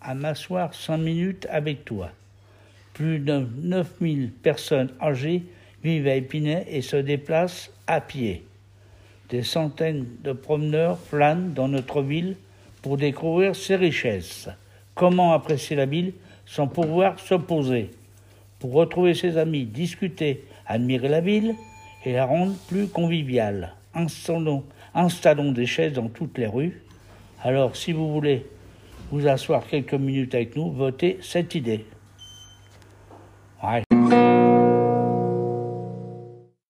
à m'asseoir cinq minutes avec toi. Plus de 9000 personnes âgées vivent à Épinay et se déplacent à pied. Des centaines de promeneurs flânent dans notre ville pour découvrir ses richesses. Comment apprécier la ville sans pouvoir s'opposer? Pour retrouver ses amis, discuter, admirer la ville et la rendre plus conviviale. Installons, installons des chaises dans toutes les rues. Alors, si vous voulez vous asseoir quelques minutes avec nous, votez cette idée.